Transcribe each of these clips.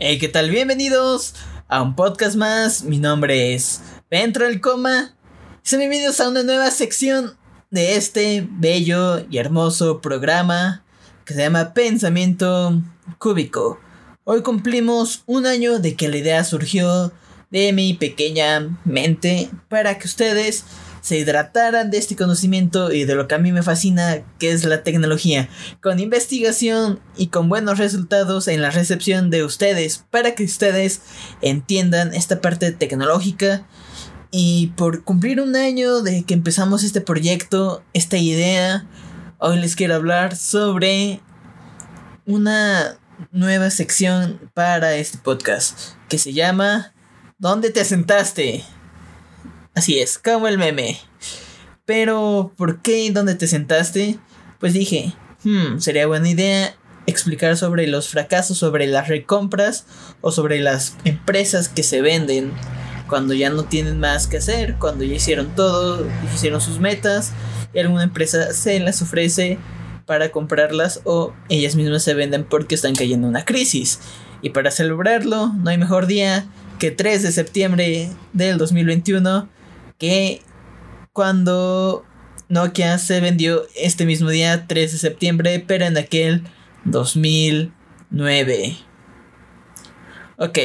Hey, ¿qué tal? Bienvenidos a un podcast más. Mi nombre es Pentro el Coma. Sean bienvenidos a una nueva sección de este bello y hermoso programa que se llama Pensamiento Cúbico. Hoy cumplimos un año de que la idea surgió de mi pequeña mente para que ustedes se hidrataran de este conocimiento y de lo que a mí me fascina, que es la tecnología, con investigación y con buenos resultados en la recepción de ustedes, para que ustedes entiendan esta parte tecnológica. Y por cumplir un año de que empezamos este proyecto, esta idea, hoy les quiero hablar sobre una nueva sección para este podcast que se llama ¿Dónde te sentaste? Así es, como el meme. Pero, ¿por qué y dónde te sentaste? Pues dije, hmm, sería buena idea explicar sobre los fracasos, sobre las recompras o sobre las empresas que se venden cuando ya no tienen más que hacer, cuando ya hicieron todo, hicieron sus metas y alguna empresa se las ofrece para comprarlas o ellas mismas se venden porque están cayendo en una crisis. Y para celebrarlo, no hay mejor día que 3 de septiembre del 2021 que cuando Nokia se vendió este mismo día, 3 de septiembre, pero en aquel 2009. Ok,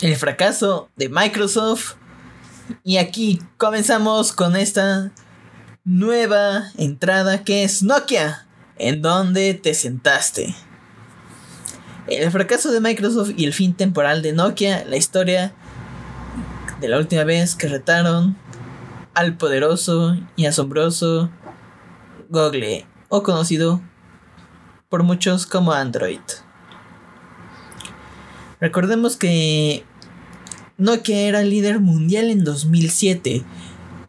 el fracaso de Microsoft. Y aquí comenzamos con esta nueva entrada que es Nokia. ¿En dónde te sentaste? El fracaso de Microsoft y el fin temporal de Nokia, la historia de la última vez que retaron al poderoso y asombroso Google, o conocido por muchos como Android. Recordemos que Nokia era líder mundial en 2007,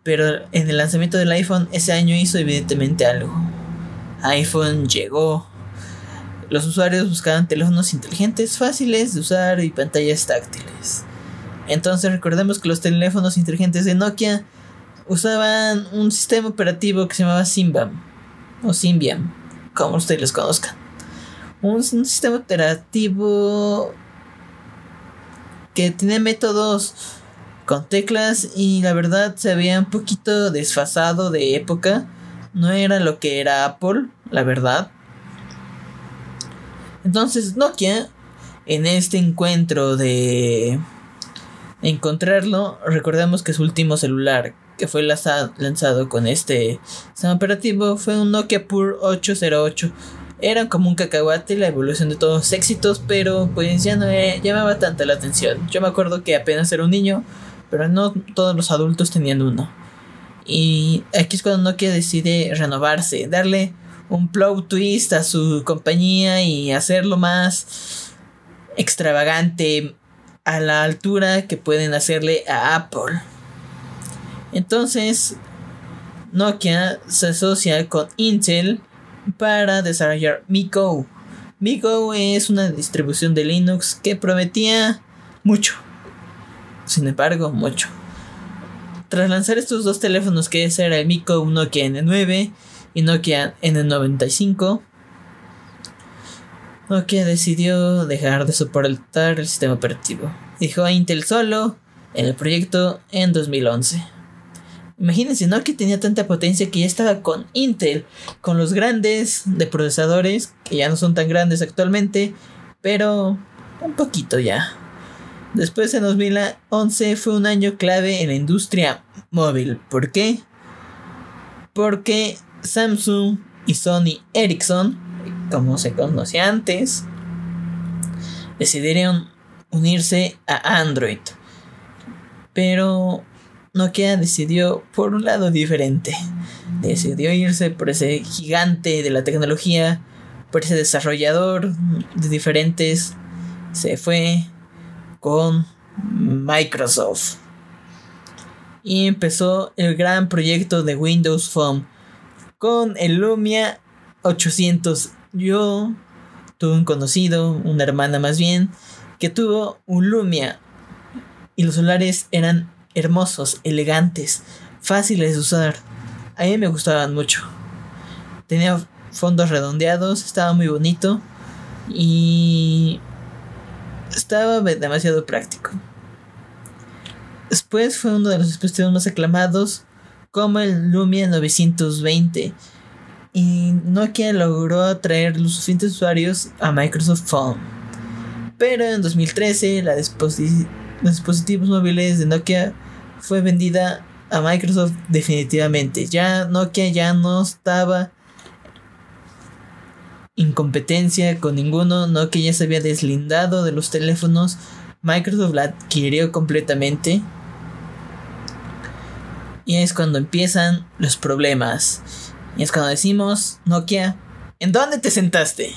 pero en el lanzamiento del iPhone ese año hizo evidentemente algo. iPhone llegó. Los usuarios buscaban teléfonos inteligentes, fáciles de usar y pantallas táctiles. Entonces recordemos que los teléfonos inteligentes de Nokia usaban un sistema operativo que se llamaba Symbian o Symbian, como ustedes los conozcan. Un, sistema operativo que tiene métodos con teclas y la verdad se veía un poquito desfasado de época. No era lo que era Apple, la verdad. Entonces Nokia, en este encuentro de encontrarlo, recordemos que su último celular que fue lanzado con este sistema operativo fue un Nokia Pure 808. Era como un cacahuate la evolución de todos los éxitos, pero pues ya no llamaba tanta la atención. Yo me acuerdo que apenas era un niño, pero no todos los adultos tenían uno. Y aquí es cuando Nokia decide renovarse, darle un plot twist a su compañía y hacerlo más extravagante, a la altura que pueden hacerle a Apple. Entonces, Nokia se asocia con Intel para desarrollar MiGo. MiGo es una distribución de Linux que prometía mucho. Sin embargo, mucho. Tras lanzar estos dos teléfonos que era el MiGo Nokia N9 y Nokia N95, Nokia decidió dejar de soportar el sistema operativo. Dejó a Intel solo en el proyecto en 2011. Imagínense, Nokia tenía tanta potencia que ya estaba con Intel, con los grandes de procesadores, que ya no son tan grandes actualmente, pero un poquito ya. Después en 2011 fue un año clave en la industria móvil. ¿Por qué? Porque Samsung y Sony Ericsson como se conocía antes, decidieron unirse a Android. Pero Nokia decidió por un lado diferente. Decidió irse por ese gigante de la tecnología, por ese desarrollador de diferentes. Se fue con Microsoft. Y empezó el gran proyecto de Windows Phone con el Lumia 800 yo tuve un conocido, una hermana más bien, que tuvo un Lumia y los celulares eran hermosos, elegantes, fáciles de usar. A mí me gustaban mucho. Tenía fondos redondeados, estaba muy bonito y estaba demasiado práctico. Después fue uno de los dispositivos más aclamados como el Lumia 920 y Nokia logró atraer los suficientes usuarios a Microsoft Phone. Pero en 2013 la los dispositivos móviles de Nokia fue vendida a Microsoft definitivamente. Ya Nokia ya no estaba en competencia con ninguno. Nokia ya se había deslindado de los teléfonos. Microsoft la adquirió completamente. Y es cuando empiezan los problemas. Y es cuando decimos, Nokia, ¿en dónde te sentaste?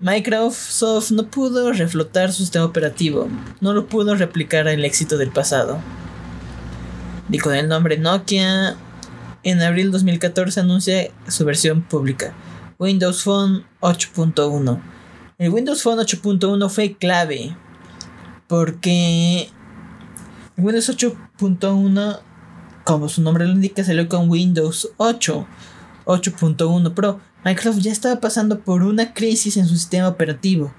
Microsoft no pudo reflotar su sistema operativo, no lo pudo replicar el éxito del pasado. Y con el nombre Nokia, en abril 2014 anuncia su versión pública, Windows Phone 8.1. El Windows Phone 8.1 fue clave porque Windows 8.1 como su nombre lo indica, salió con Windows 8, 8.1 Pro. Microsoft ya estaba pasando por una crisis en su sistema operativo.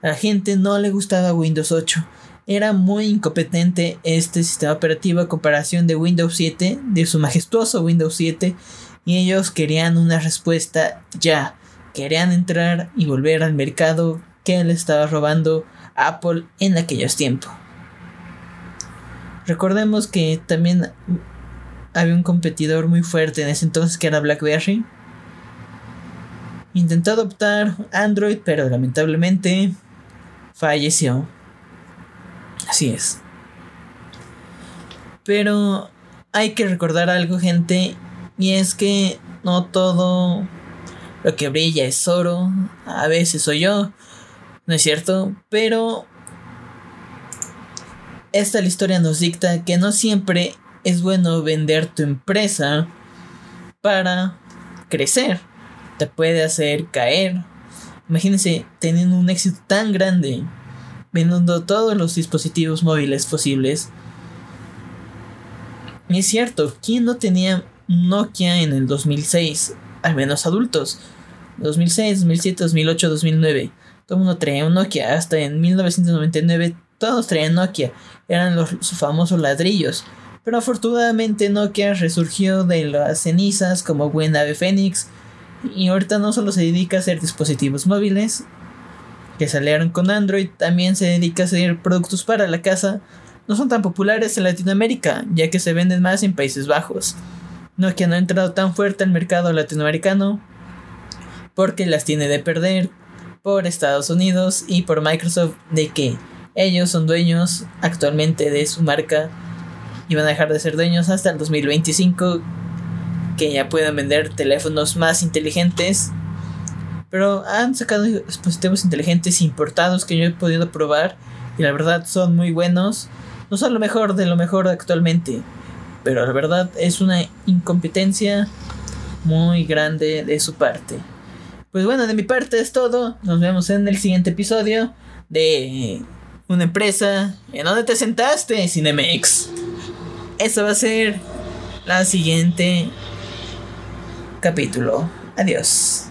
A la gente no le gustaba Windows 8. Era muy incompetente este sistema operativo a comparación de Windows 7, de su majestuoso Windows 7, y ellos querían una respuesta ya. Querían entrar y volver al mercado que le estaba robando Apple en aquellos tiempos. Recordemos que también había un competidor muy fuerte en ese entonces que era BlackBerry. Intentó adoptar Android, pero lamentablemente falleció. Así es. Pero hay que recordar algo, gente, y es que no todo lo que brilla es oro. A veces soy yo, no es cierto, pero esta la historia nos dicta que no siempre es bueno vender tu empresa para crecer. Te puede hacer caer. Imagínense teniendo un éxito tan grande, vendiendo todos los dispositivos móviles posibles. Y es cierto, ¿quién no tenía Nokia en el 2006? Al menos adultos. 2006, 2007, 2008, 2009. Todo mundo traía un Nokia. Hasta en 1999 todos traían Nokia. Eran los famosos ladrillos. Pero afortunadamente Nokia resurgió de las cenizas como buen ave fénix y ahorita no solo se dedica a hacer dispositivos móviles que salieron con Android, también se dedica a hacer productos para la casa. No son tan populares en Latinoamérica, ya que se venden más en Países Bajos. Nokia no ha entrado tan fuerte al mercado latinoamericano porque las tiene de perder por Estados Unidos y por Microsoft de que ellos son dueños actualmente de su marca y van a dejar de ser dueños hasta el 2025 que ya puedan vender teléfonos más inteligentes. Pero han sacado dispositivos inteligentes importados que yo he podido probar y la verdad son muy buenos. No son lo mejor de lo mejor actualmente pero la verdad es una incompetencia muy grande de su parte. Pues bueno de mi parte es todo. Nos vemos en el siguiente episodio de una empresa en donde te sentaste Cinemex eso va a ser la siguiente capítulo. Adiós.